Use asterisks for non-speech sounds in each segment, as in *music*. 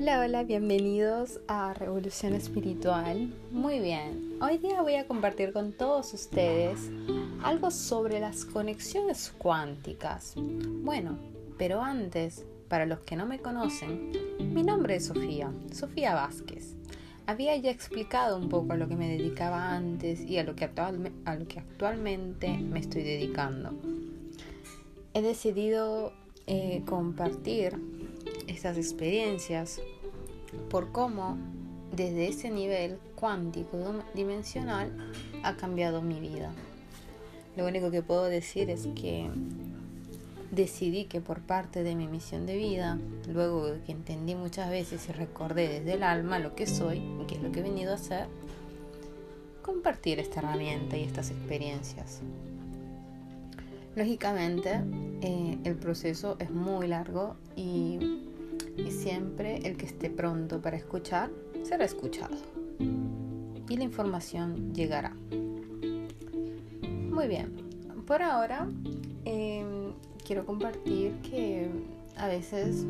Hola, bienvenidos a Revolución Espiritual. Muy bien, hoy día voy a compartir con todos ustedes algo sobre las conexiones cuánticas. Bueno, pero antes, para los que no me conocen, mi nombre es Sofía, Sofía Vázquez. Había ya explicado un poco a lo que me dedicaba antes y a lo que, a lo que actualmente me estoy dedicando. He decidido eh, compartir estas experiencias por cómo desde ese nivel cuántico dimensional ha cambiado mi vida. Lo único que puedo decir es que decidí que por parte de mi misión de vida, luego que entendí muchas veces y recordé desde el alma lo que soy y qué es lo que he venido a hacer, compartir esta herramienta y estas experiencias. Lógicamente, eh, el proceso es muy largo y y siempre el que esté pronto para escuchar será escuchado y la información llegará. Muy bien, por ahora em, quiero compartir que a veces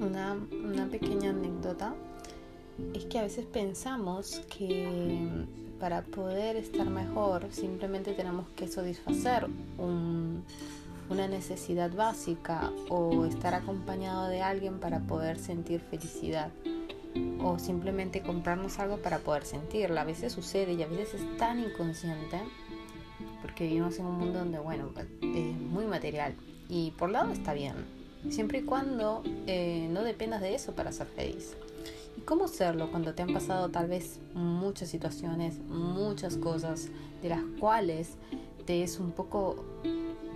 una, una pequeña anécdota es que a veces pensamos que para poder estar mejor simplemente tenemos que satisfacer un, una necesidad básica o estar acompañado de alguien para poder sentir felicidad o simplemente comprarnos algo para poder sentirla. A veces sucede y a veces es tan inconsciente porque vivimos en un mundo donde, bueno, es muy material y por lado está bien, siempre y cuando eh, no dependas de eso para ser feliz. ¿Y cómo serlo cuando te han pasado tal vez muchas situaciones, muchas cosas de las cuales te es un poco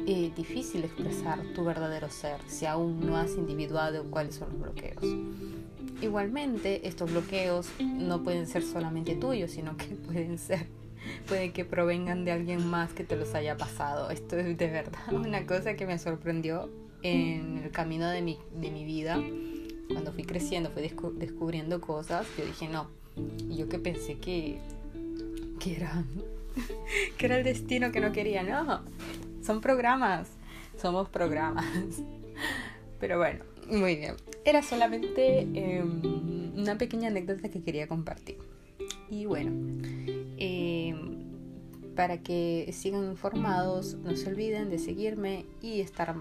eh, difícil expresar tu verdadero ser si aún no has individuado cuáles son los bloqueos. Igualmente, estos bloqueos no pueden ser solamente tuyos, sino que *laughs* pueden ser, pueden que provengan de alguien más que te los haya pasado. Esto es de verdad *laughs* una cosa que me sorprendió en el camino de mi, de mi vida. Cuando fui creciendo, fui descubriendo cosas, yo dije no. Y yo que pensé que, que era *laughs* que era el destino que no quería, no, son programas. Somos programas. *laughs* Pero bueno, muy bien. Era solamente em, una pequeña anécdota que quería compartir. Y bueno, em, para que sigan informados, no se olviden de seguirme y estar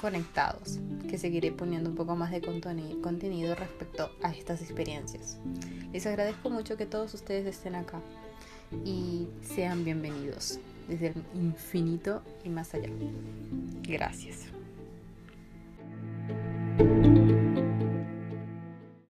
conectados, que seguiré poniendo un poco más de contenido respecto a estas experiencias. Les agradezco mucho que todos ustedes estén acá y sean bienvenidos desde el infinito y más allá. Gracias.